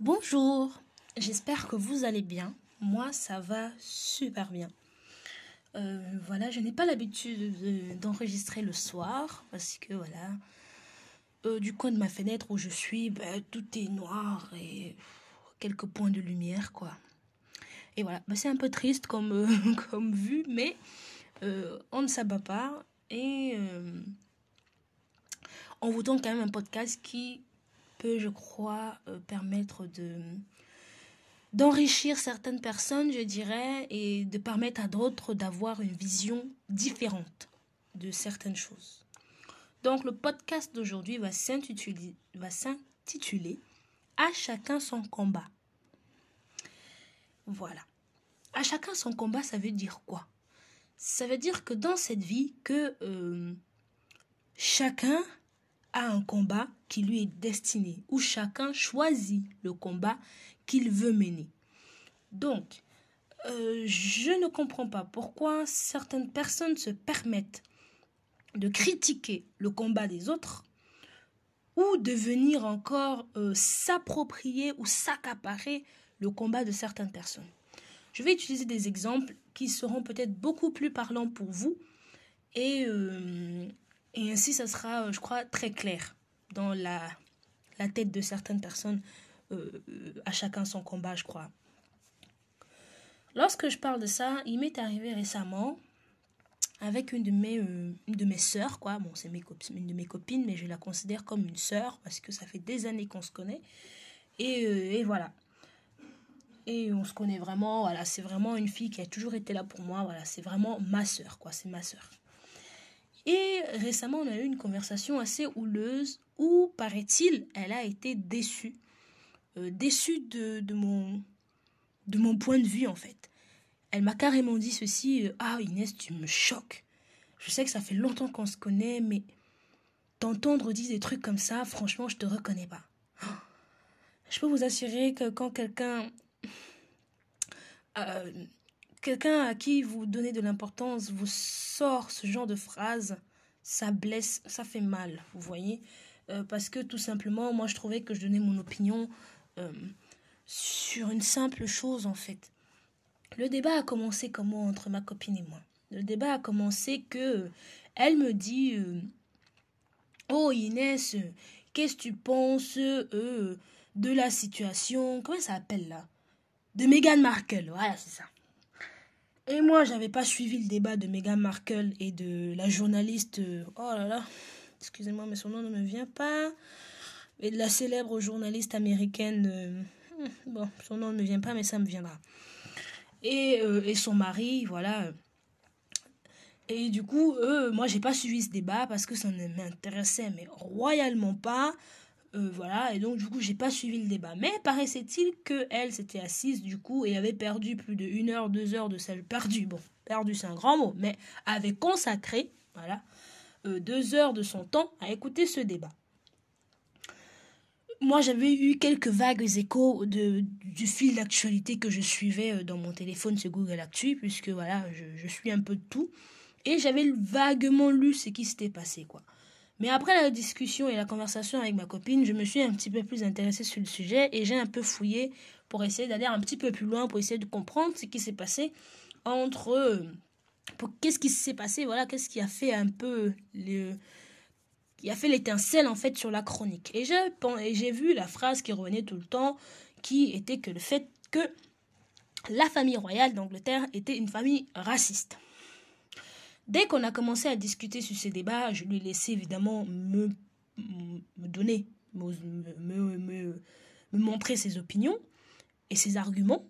Bonjour, j'espère que vous allez bien. Moi, ça va super bien. Euh, voilà, je n'ai pas l'habitude d'enregistrer le soir parce que voilà, euh, du coin de ma fenêtre où je suis, ben, tout est noir et quelques points de lumière, quoi. Et voilà, ben, c'est un peu triste comme, euh, comme vue, mais on ne s'abat pas et on vous donne quand même un podcast qui peut, je crois, euh, permettre de d'enrichir certaines personnes, je dirais, et de permettre à d'autres d'avoir une vision différente de certaines choses. Donc le podcast d'aujourd'hui va s'intituler va s'intituler À chacun son combat. Voilà. À chacun son combat, ça veut dire quoi? Ça veut dire que dans cette vie, que euh, chacun un combat qui lui est destiné, où chacun choisit le combat qu'il veut mener. Donc, euh, je ne comprends pas pourquoi certaines personnes se permettent de critiquer le combat des autres ou de venir encore euh, s'approprier ou s'accaparer le combat de certaines personnes. Je vais utiliser des exemples qui seront peut-être beaucoup plus parlants pour vous et, euh, et ainsi ça sera, je crois, très clair dans la, la tête de certaines personnes, euh, à chacun son combat, je crois. Lorsque je parle de ça, il m'est arrivé récemment avec une de mes, euh, une de mes sœurs, quoi. Bon, c'est une de mes copines, mais je la considère comme une sœur parce que ça fait des années qu'on se connaît. Et, euh, et, voilà. Et on se connaît vraiment, voilà. C'est vraiment une fille qui a toujours été là pour moi, voilà. C'est vraiment ma sœur, quoi. C'est ma sœur. Et récemment, on a eu une conversation assez houleuse où, paraît-il, elle a été déçue. Euh, déçue de, de, mon, de mon point de vue, en fait. Elle m'a carrément dit ceci euh, Ah, Inès, tu me choques. Je sais que ça fait longtemps qu'on se connaît, mais t'entendre dire des trucs comme ça, franchement, je te reconnais pas. Je peux vous assurer que quand quelqu'un. Euh, quelqu'un à qui vous donnez de l'importance vous sort ce genre de phrase, ça blesse, ça fait mal, vous voyez. Euh, parce que tout simplement, moi je trouvais que je donnais mon opinion euh, sur une simple chose en fait. Le débat a commencé comment entre ma copine et moi? Le débat a commencé que elle me dit euh, Oh Inès, qu'est-ce que tu penses de la situation? Comment ça s'appelle là? De Meghan Markle, voilà, c'est ça. Et moi, j'avais pas suivi le débat de Meghan Markle et de la journaliste. Euh, oh là là, excusez-moi, mais son nom ne me vient pas. Et de la célèbre journaliste américaine. Euh, hmm, bon, son nom ne me vient pas, mais ça me viendra. Et, euh, et son mari, voilà. Et du coup, moi, j'ai pas suivi ce débat parce que ça ne m'intéressait, mais royalement pas. Euh, voilà, et donc du coup, j'ai pas suivi le débat. Mais paraissait-il que elle s'était assise du coup et avait perdu plus de heure, deux heures de celle perdu. Bon, perdu c'est un grand mot, mais avait consacré, voilà, euh, deux heures de son temps à écouter ce débat. Moi, j'avais eu quelques vagues échos de, du fil d'actualité que je suivais euh, dans mon téléphone sur Google Actu, puisque voilà, je, je suis un peu de tout. Et j'avais vaguement lu ce qui s'était passé, quoi. Mais après la discussion et la conversation avec ma copine, je me suis un petit peu plus intéressée sur le sujet et j'ai un peu fouillé pour essayer d'aller un petit peu plus loin, pour essayer de comprendre ce qui s'est passé entre... Euh, qu'est-ce qui s'est passé, voilà, qu'est-ce qui a fait un peu le... qui a fait l'étincelle en fait sur la chronique. Et j'ai vu la phrase qui revenait tout le temps, qui était que le fait que la famille royale d'Angleterre était une famille raciste. Dès qu'on a commencé à discuter sur ces débats, je lui ai laissé évidemment me, me donner, me, me, montrer ses opinions et ses arguments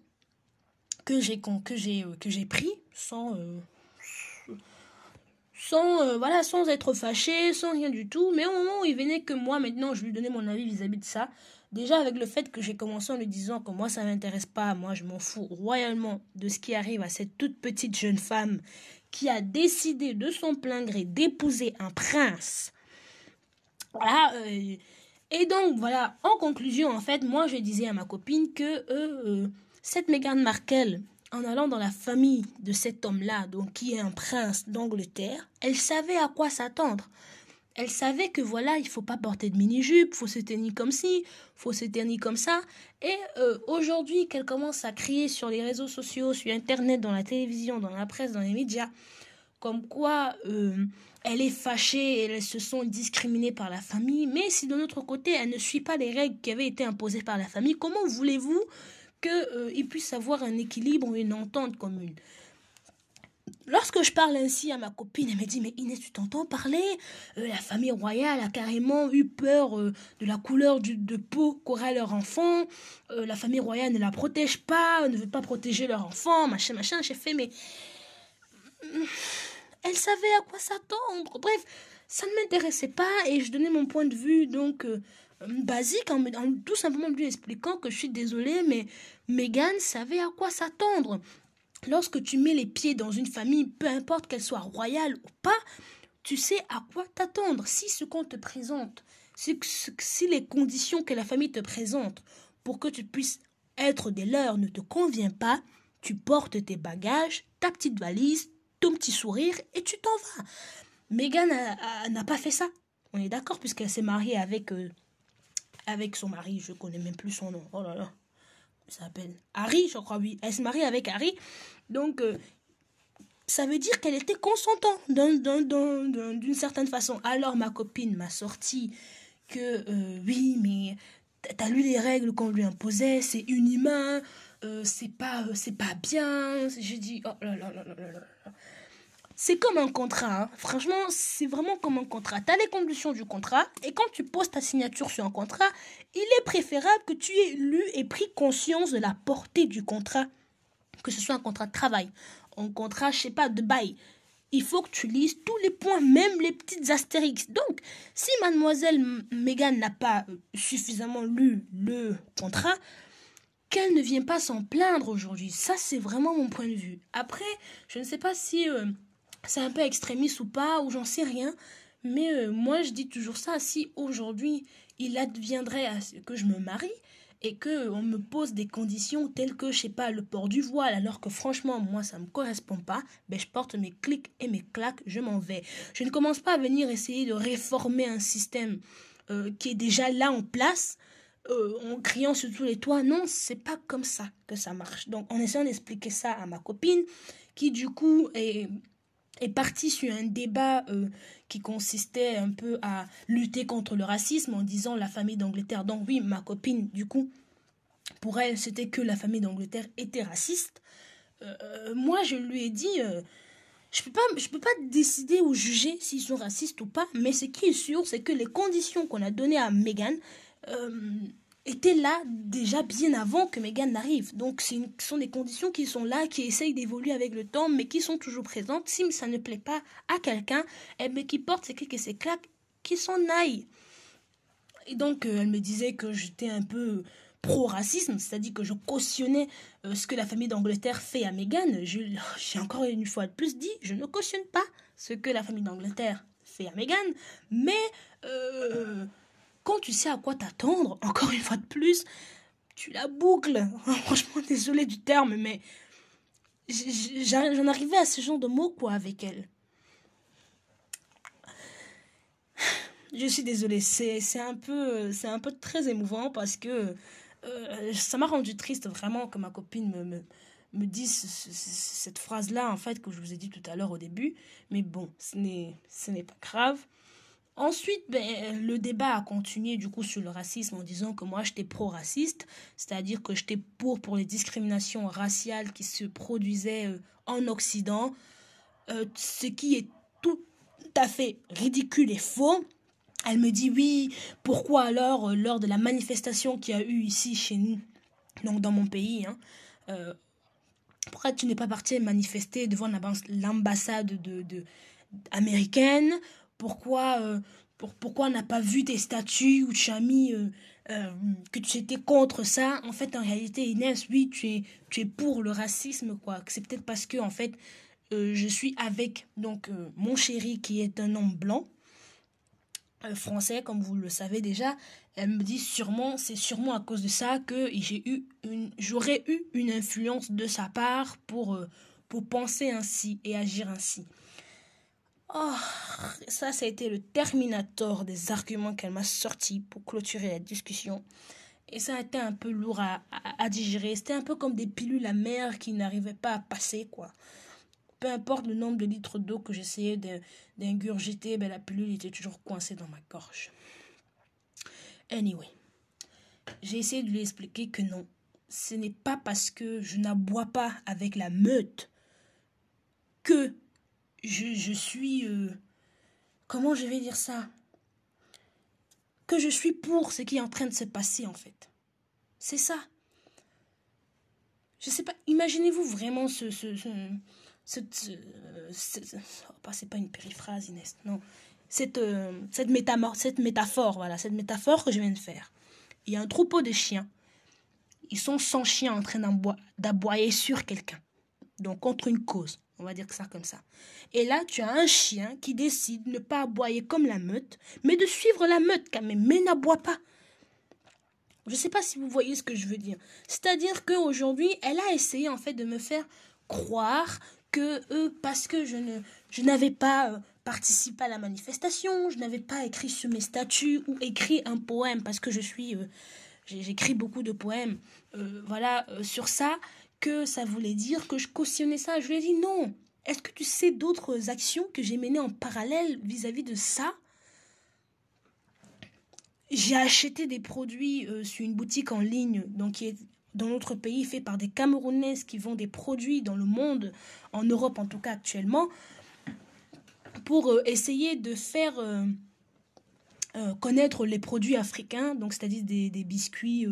que j'ai que j'ai que j'ai pris sans euh, sans euh, voilà sans être fâché sans rien du tout. Mais au moment où il venait que moi maintenant je lui donnais mon avis vis-à-vis -vis de ça déjà avec le fait que j'ai commencé en lui disant que moi ça m'intéresse pas moi je m'en fous royalement de ce qui arrive à cette toute petite jeune femme qui a décidé de son plein gré d'épouser un prince. Voilà. Euh, et donc, voilà, en conclusion, en fait, moi, je disais à ma copine que euh, cette Meghan Markle, en allant dans la famille de cet homme-là, donc qui est un prince d'Angleterre, elle savait à quoi s'attendre. Elle savait que voilà, il faut pas porter de mini-jupe, faut se tenir comme ci, faut se tenir comme ça. Et euh, aujourd'hui, qu'elle commence à crier sur les réseaux sociaux, sur Internet, dans la télévision, dans la presse, dans les médias, comme quoi euh, elle est fâchée, elles se sont discriminées par la famille, mais si de notre côté, elle ne suit pas les règles qui avaient été imposées par la famille, comment voulez-vous qu'il euh, puisse avoir un équilibre, une entente commune? Lorsque je parle ainsi à ma copine, elle me dit Mais Inès, tu t'entends parler? Euh, La famille royale a carrément eu peur euh, de la couleur de peau qu'aura leur enfant. Euh, la famille royale ne la protège pas, ne veut pas protéger leur enfant, machin, machin. J'ai fait Mais. Elle savait à quoi s'attendre. Bref, ça ne m'intéressait pas et je donnais mon point de vue donc basique en, en, tout simplement lui expliquant que je suis désolée, mais Megan savait à quoi s'attendre. Lorsque tu mets les pieds dans une famille, peu importe qu'elle soit royale ou pas, tu sais à quoi t'attendre. Si ce qu'on te présente, si, les conditions que la famille te présente pour que tu puisses être des leurs ne te convient pas, tu portes tes bagages, ta petite valise, ton petit sourire et tu t'en vas. Megan n'a pas fait ça. On est d'accord puisqu'elle s'est mariée avec, euh, avec son mari, je connais même plus son nom. Oh là là s'appelle Harry, je crois, oui. Elle se marie avec Harry. Donc, euh, ça veut dire qu'elle était consentante d'une certaine façon. Alors, ma copine m'a sorti que, euh, oui, mais t'as lu les règles qu'on lui imposait, c'est inhumain, euh, c'est pas, c'est pas bien. J'ai dit, oh là là là là là là. C'est comme un contrat. Hein. Franchement, c'est vraiment comme un contrat. Tu as les conditions du contrat et quand tu poses ta signature sur un contrat, il est préférable que tu aies lu et pris conscience de la portée du contrat. Que ce soit un contrat de travail, un contrat, je sais pas, de bail. Il faut que tu lises tous les points, même les petites astérix. Donc, si mademoiselle Megan n'a pas euh, suffisamment lu le contrat, qu'elle ne vient pas s'en plaindre aujourd'hui. Ça, c'est vraiment mon point de vue. Après, je ne sais pas si... Euh, c'est un peu extrémiste ou pas, ou j'en sais rien. Mais euh, moi, je dis toujours ça. Si aujourd'hui, il adviendrait à ce que je me marie et que on me pose des conditions telles que, je sais pas, le port du voile, alors que franchement, moi, ça me correspond pas, ben, je porte mes clics et mes claques, je m'en vais. Je ne commence pas à venir essayer de réformer un système euh, qui est déjà là en place. Euh, en criant sur tous les toits. Non, c'est pas comme ça que ça marche. Donc, en essayant d'expliquer ça à ma copine, qui du coup est est parti sur un débat euh, qui consistait un peu à lutter contre le racisme en disant la famille d'Angleterre. Donc oui, ma copine, du coup, pour elle, c'était que la famille d'Angleterre était raciste. Euh, moi, je lui ai dit, euh, je peux peux pas décider ou juger s'ils sont racistes ou pas, mais ce qui est sûr, c'est que les conditions qu'on a données à Meghan était là déjà bien avant que Meghan n'arrive. Donc ce sont des conditions qui sont là, qui essayent d'évoluer avec le temps, mais qui sont toujours présentes. Si ça ne plaît pas à quelqu'un, eh qui porte ses clics et ses claques, qui s'en aille. Et donc euh, elle me disait que j'étais un peu pro-racisme, c'est-à-dire que je cautionnais euh, ce que la famille d'Angleterre fait à Meghan. J'ai encore une fois de plus dit, je ne cautionne pas ce que la famille d'Angleterre fait à Meghan, mais... Euh, quand tu sais à quoi t'attendre, encore une fois de plus, tu la boucles. Franchement, désolé du terme, mais j'en arrivais à ce genre de mots, quoi, avec elle. Je suis désolée, c'est un peu un peu très émouvant parce que euh, ça m'a rendu triste vraiment que ma copine me, me, me dise cette phrase-là, en fait, que je vous ai dit tout à l'heure au début. Mais bon, ce n'est pas grave. Ensuite, ben, le débat a continué du coup sur le racisme en disant que moi j'étais pro-raciste, c'est-à-dire que j'étais pour pour les discriminations raciales qui se produisaient euh, en Occident, euh, ce qui est tout à fait ridicule et faux. Elle me dit oui, pourquoi alors euh, lors de la manifestation qu'il y a eu ici chez nous, donc dans mon pays, hein, pourquoi tu n'es pas parti manifester devant l'ambassade de, de, américaine? Pourquoi, euh, pour, pourquoi on n'a pas vu tes statuts ou mis euh, euh, que tu étais contre ça? En fait, en réalité, Inès, oui, tu es, tu es pour le racisme, quoi. C'est peut-être parce que, en fait, je suis avec donc mon chéri qui est un homme blanc. français comme vous le savez déjà elle me dit sûrement c'est sûrement à cause de ça que j'ai eu une j'aurais eu une influence de sa part pour pour penser ainsi et agir ainsi Oh, ça, ça a été le terminator des arguments qu'elle m'a sortis pour clôturer la discussion. Et ça a été un peu lourd à, digérer. C'était un peu comme des pilules amères qui n'arrivaient pas à passer, quoi. Peu importe le nombre de litres d'eau que j'essayais d'ingurgiter, ben la pilule était toujours coincée dans ma gorge. Anyway, j'ai essayé de lui expliquer que non, ce n'est pas parce que je n'aboie pas avec la meute que je, suis... Euh, comment je vais dire ça? Que je suis pour ce qui est en train de se passer en fait. C'est ça. Je sais pas, imaginez-vous vraiment ce... ce, ce, oh, c'est pas une périphrase Inès, non. Cette, euh, cette, cette métaphore, voilà, cette métaphore que je viens de faire. Il y a un troupeau de chiens. Ils sont sans chiens en train d'aboyer sur quelqu'un. Donc contre une cause. On va dire que ça comme ça. Et là, tu as un chien qui décide de ne pas aboyer comme la meute, mais de suivre la meute quand même, mais n'aboie pas. Je ne sais pas si vous voyez ce que je veux dire. C'est-à-dire qu'aujourd'hui, elle a essayé en fait de me faire croire que euh, parce que je ne je n'avais pas euh, participé à la manifestation, je n'avais pas écrit sur mes statuts ou écrit un poème parce que je suis euh, j'écris beaucoup de poèmes voilà sur ça que ça voulait dire que je cautionnais ça. Je lui ai dit non. Est-ce que tu sais d'autres actions que j'ai menées en parallèle vis-à-vis de ça? J'ai acheté des produits euh, sur une boutique en ligne, donc qui est dans notre pays fait par des Camerounaises qui vendent des produits dans le monde, en Europe en tout cas actuellement, pour euh, essayer de faire euh, connaître les produits africains, donc c'est-à-dire des, des biscuits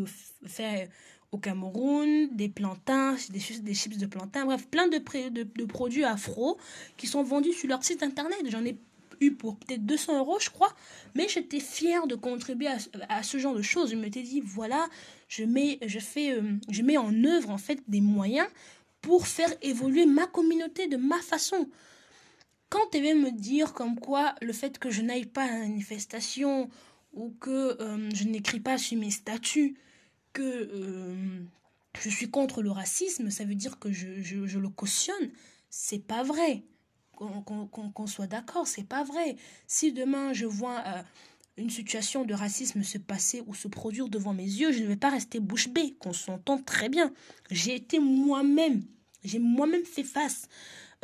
faits au Cameroun, des plantains, des, chips de plantains, bref, plein de, produits afro qui sont vendus sur leur site internet. J'en ai eu pour peut-être 200 euros, je crois, mais j'étais fière de contribuer à, ce genre de choses. Je me suis dit, voilà, je mets, je, fais, euh, je mets en œuvre en fait des moyens pour faire évoluer ma communauté de ma façon. Quand tu me dire comme quoi le fait que je n'aille pas à la manifestation ou que euh, je n'écris pas sur mes statuts, que euh, je suis contre le racisme, ça veut dire que je, le cautionne. C'est pas vrai. Qu'on soit d'accord, c'est pas vrai. Si demain je vois euh, une situation de racisme se passer ou se produire devant mes yeux, je ne vais pas rester bouche bée, qu'on s'entend très bien. J'ai été moi-même, j'ai moi-même fait face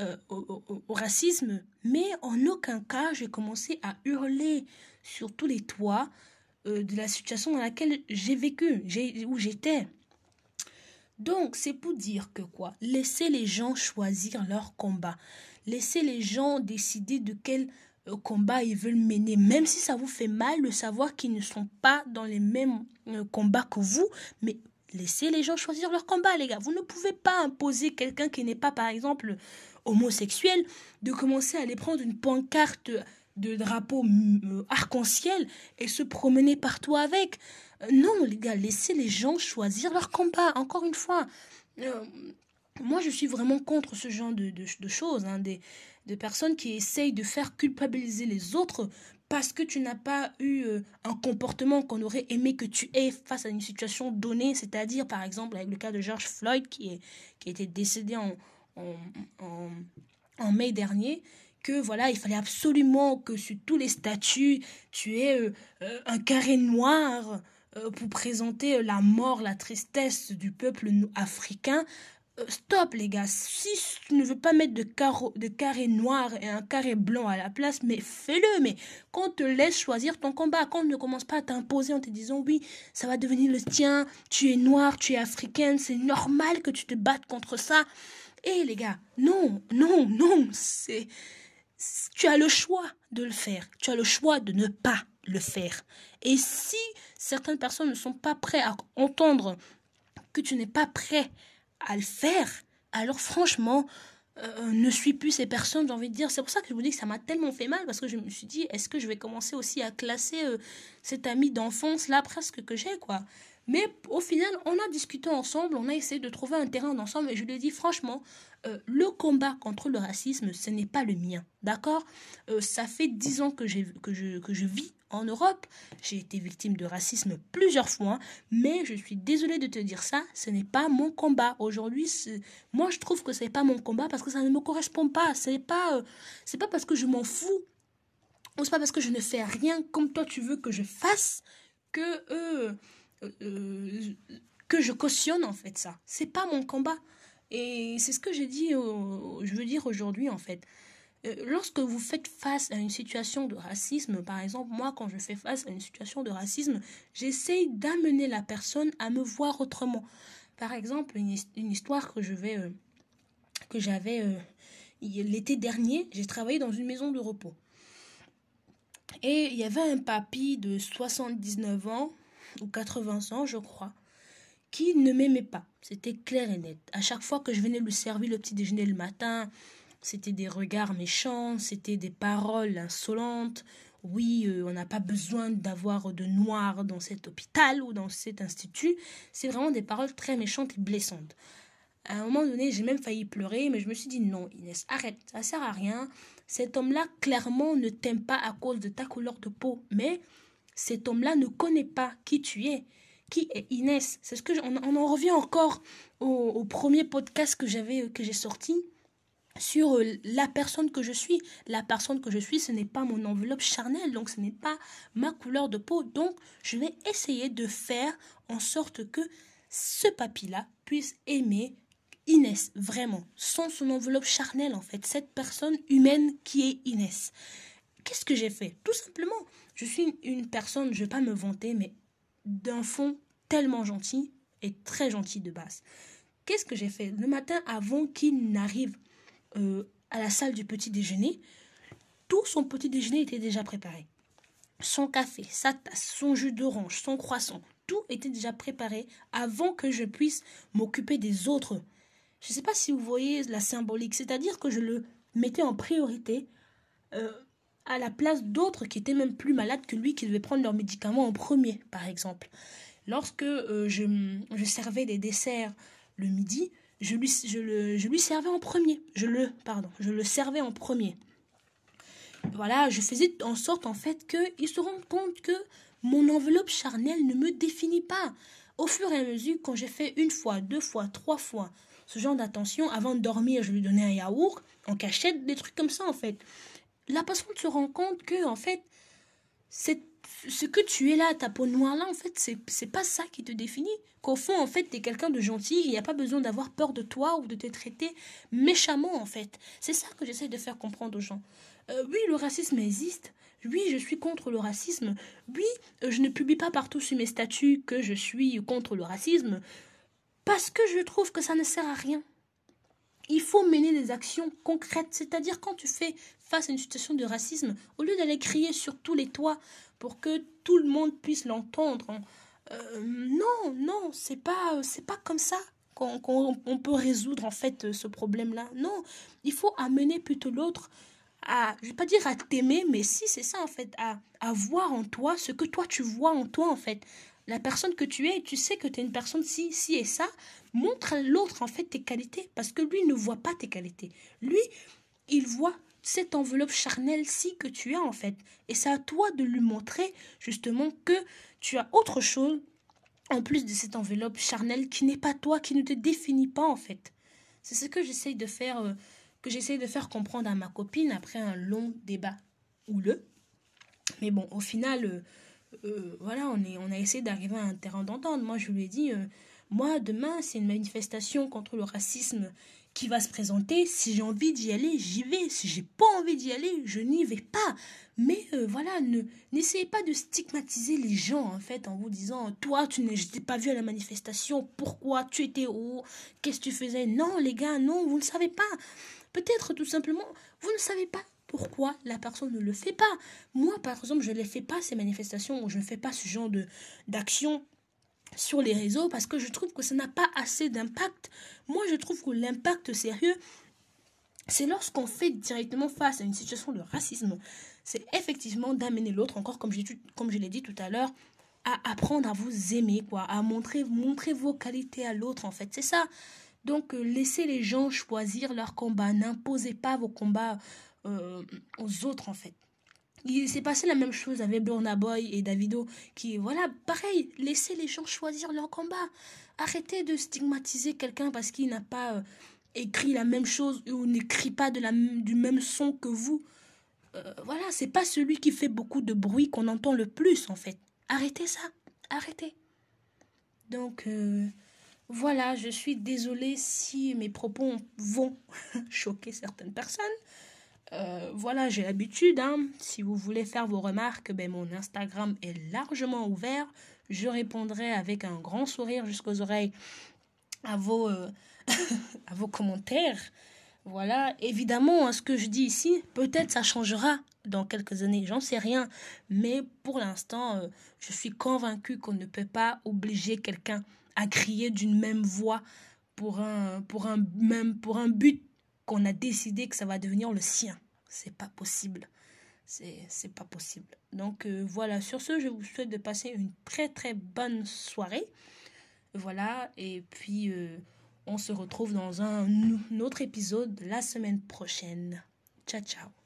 euh, au, au, racisme, mais en aucun cas j'ai commencé à hurler sur tous les toits euh, de la situation dans laquelle j'ai vécu, où j'étais. Donc, c'est pour dire que quoi? Laissez les gens choisir leur combat. Laissez les gens décider de quel euh, combat ils veulent mener, même si ça vous fait mal de savoir qu'ils ne sont pas dans les mêmes euh, combats que vous, mais laissez les gens choisir leur combat, les gars. Vous ne pouvez pas imposer quelqu'un qui n'est pas, par exemple, homosexuel, de commencer à aller prendre une pancarte de drapeaux euh, arc-en-ciel et se promener partout avec. Euh, non, les gars, laissez les gens choisir leur combat. Encore une fois, euh, moi, je suis vraiment contre ce genre de, de, choses, hein, des, de personnes qui essayent de faire culpabiliser les autres parce que tu n'as pas eu un comportement qu'on aurait aimé que tu aies face à une situation donnée, c'est-à-dire par exemple avec le cas de George Floyd qui, est, qui été décédé en, en, en mai dernier que voilà, il fallait absolument que sur tous les statuts, tu aies euh, euh, un carré noir euh, pour présenter la mort, la tristesse du peuple africain. stop les gars, si tu ne veux pas mettre de, carreau, de carré noir et un carré blanc à la place, mais fais-le, mais qu'on te laisse choisir ton combat, qu'on ne commence pas à t'imposer en te disant oui, ça va devenir le tien, tu es noir, tu es africaine, c'est normal que tu te battes contre ça. Eh les gars, non, non, non, c'est tu as le choix de le faire. Tu as le choix de ne pas le faire. Et si certaines personnes ne sont pas prêtes à entendre que tu n'es pas prêt à le faire, alors franchement, euh, ne suis plus ces personnes, j'ai envie de dire. C'est pour ça que je vous dis que ça m'a tellement fait mal, parce que je me suis dit, est-ce que je vais commencer aussi à classer euh, cet ami d'enfance là presque que j'ai, quoi? Mais au final, on a discuté ensemble, on a essayé de trouver un terrain d'ensemble et je lui ai dit franchement, euh, le combat contre le racisme, ce n'est pas le mien. D'accord? Euh, Ça fait dix ans que, que, je, que je vis en Europe. J'ai été victime de racisme plusieurs fois, mais je suis désolée de te dire ça, ce n'est pas mon combat. Aujourd'hui, moi je trouve que ce n'est pas mon combat parce que ça ne me correspond pas. Ce n'est pas, euh, pas parce que je m'en fous ou c'est pas parce que je ne fais rien comme toi tu veux que je fasse que que je cautionne en fait ça. C'est pas mon combat. Et c'est ce que j'ai dit, je veux dire aujourd'hui en fait. Euh, lorsque vous faites face à une situation de racisme, par exemple, moi quand je fais face à une situation de racisme, j'essaye d'amener la personne à me voir autrement. Par exemple, une, histoire que je vais, euh, que j'avais euh, l'été dernier, j'ai travaillé dans une maison de repos. Et il y avait un papy de 79 ans, ou 80 ans, je crois, qui ne m'aimait pas. C'était clair et net. À chaque fois que je venais lui servir le petit déjeuner le matin, c'était des regards méchants, c'était des paroles insolentes. Oui, euh, on n'a pas besoin d'avoir de noir dans cet hôpital ou dans cet institut. C'est vraiment des paroles très méchantes et blessantes. À un moment donné, j'ai même failli pleurer, mais je me suis dit non, Inès, arrête, ça sert à rien. Cet homme-là, clairement, ne t'aime pas à cause de ta couleur de peau, mais cet homme-là ne connaît pas qui tu es qui est Inès C'est ce que on, en revient encore au, premier podcast que j'avais que j'ai sorti sur euh, la personne que je suis. La personne que je suis, ce n'est pas mon enveloppe charnelle, donc ce n'est pas ma couleur de peau. Donc, je vais essayer de faire en sorte que ce papy-là puisse aimer Inès, vraiment, sans son enveloppe charnelle, en fait, cette personne humaine qui est Inès. Qu'est-ce que j'ai fait? Tout simplement, je suis une personne, je ne vais pas me vanter, mais d'un fond tellement gentil et très gentil de base. Qu'est-ce que j'ai fait? Le matin, avant qu'il n'arrive euh, à la salle du petit déjeuner, tout son petit déjeuner était déjà préparé. Son café, sa tasse, son jus d'orange, son croissant, tout était déjà préparé avant que je puisse m'occuper des autres. Je ne sais pas si vous voyez la symbolique, c'est-à-dire que je le mettais en priorité euh, à la place d'autres qui étaient même plus malades que lui, qui devaient prendre leurs médicaments en premier, par exemple. Lorsque euh, je, servais des desserts le midi, je lui servais en premier. Je le, pardon, je le servais en premier. Voilà, je faisais en sorte en fait qu'il se rende compte que mon enveloppe charnelle ne me définit pas. Au fur et à mesure, quand j'ai fait une fois, deux fois, trois fois ce genre d'attention, avant de dormir, je lui donnais un yaourt en cachette, des trucs comme ça en fait la personne se rend compte que, en fait, ce que tu es là, ta peau noire là, en fait, c'est, pas ça qui te définit. Qu'au fond, en fait, tu es quelqu'un de gentil, il n'y a pas besoin d'avoir peur de toi ou de te traiter méchamment, en fait. C'est ça que j'essaie de faire comprendre aux gens. Euh, oui, le racisme existe. Oui, je suis contre le racisme. Oui, euh, je ne publie pas partout sur mes statuts que je suis contre le racisme parce que je trouve que ça ne sert à rien. Il faut mener des actions concrètes, c'est-à-dire quand tu fais face à une situation de racisme, au lieu d'aller crier sur tous les toits pour que tout le monde puisse l'entendre, hein, euh, non, non, c'est pas, c'est pas comme ça qu'on peut résoudre en fait ce problème-là. Non, il faut amener plutôt l'autre à, je vais pas dire à t'aimer, mais si c'est ça en fait, à, à voir en toi ce que toi tu vois en toi en fait la personne que tu es, tu sais que tu es une personne si, si et ça, montre à l'autre en fait tes qualités, parce que lui ne voit pas tes qualités. Lui, il voit cette enveloppe charnelle-ci que tu as en fait. Et c'est à toi de lui montrer justement que tu as autre chose en plus de cette enveloppe charnelle qui n'est pas toi, qui ne te définit pas en fait. C'est ce que j'essaye de faire, euh, que j'essaye de faire comprendre à ma copine après un long débat houleux. Mais bon, au final, euh, voilà, on, est, on a essayé d'arriver à un terrain d'entente. Moi, je lui ai dit, euh, moi, demain, c'est une manifestation contre le racisme qui va se présenter. Si j'ai envie d'y aller, j'y vais. Si j'ai pas envie d'y aller, je n'y vais pas. Mais euh, voilà, ne n'essayez pas de stigmatiser les gens en fait en vous disant toi tu n'es pas vu à la manifestation, pourquoi tu étais où, qu'est-ce que tu faisais? Non les gars, non, vous ne savez pas. Peut-être tout simplement, vous ne savez pas pourquoi la personne ne le fait pas. Moi, par exemple, je ne les fais pas, ces manifestations, je ne fais pas ce genre de d'action sur les réseaux parce que je trouve que ça n'a pas assez d'impact. Moi, je trouve que l'impact sérieux, c'est lorsqu'on fait directement face à une situation de racisme. C'est effectivement d'amener l'autre, encore comme, comme je l'ai dit tout à l'heure, à apprendre à vous aimer, quoi, à montrer, montrer vos qualités à l'autre, en fait. C'est ça. Donc, euh, laissez les gens choisir leur combat. N'imposez pas vos combats euh, aux autres, en fait. Il s'est passé la même chose avec Burna Boy et Davido, qui, voilà, pareil, laissez les gens choisir leur combat. Arrêtez de stigmatiser quelqu'un parce qu'il n'a pas euh, écrit la même chose ou n'écrit pas de la, du même son que vous. voilà, c'est pas celui qui fait beaucoup de bruit qu'on entend le plus, en fait. Arrêtez ça. Arrêtez. Donc, euh, voilà, je suis désolée si mes propos vont choquer certaines personnes. Euh, voilà, j'ai l'habitude. Hein. Si vous voulez faire vos remarques, ben, mon Instagram est largement ouvert. Je répondrai avec un grand sourire jusqu'aux oreilles à vos, euh, à vos commentaires. Voilà, évidemment, hein, ce que je dis ici, peut-être ça changera dans quelques années, j'en sais rien. Mais pour l'instant, euh, je suis convaincue qu'on ne peut pas obliger quelqu'un à crier d'une même voix pour un, pour un, même, pour un but qu'on a décidé que ça va devenir le sien. C'est pas possible. C'est pas possible. Donc euh, voilà, sur ce, je vous souhaite de passer une très très bonne soirée. Voilà, et puis euh, on se retrouve dans un autre épisode la semaine prochaine. Ciao, ciao.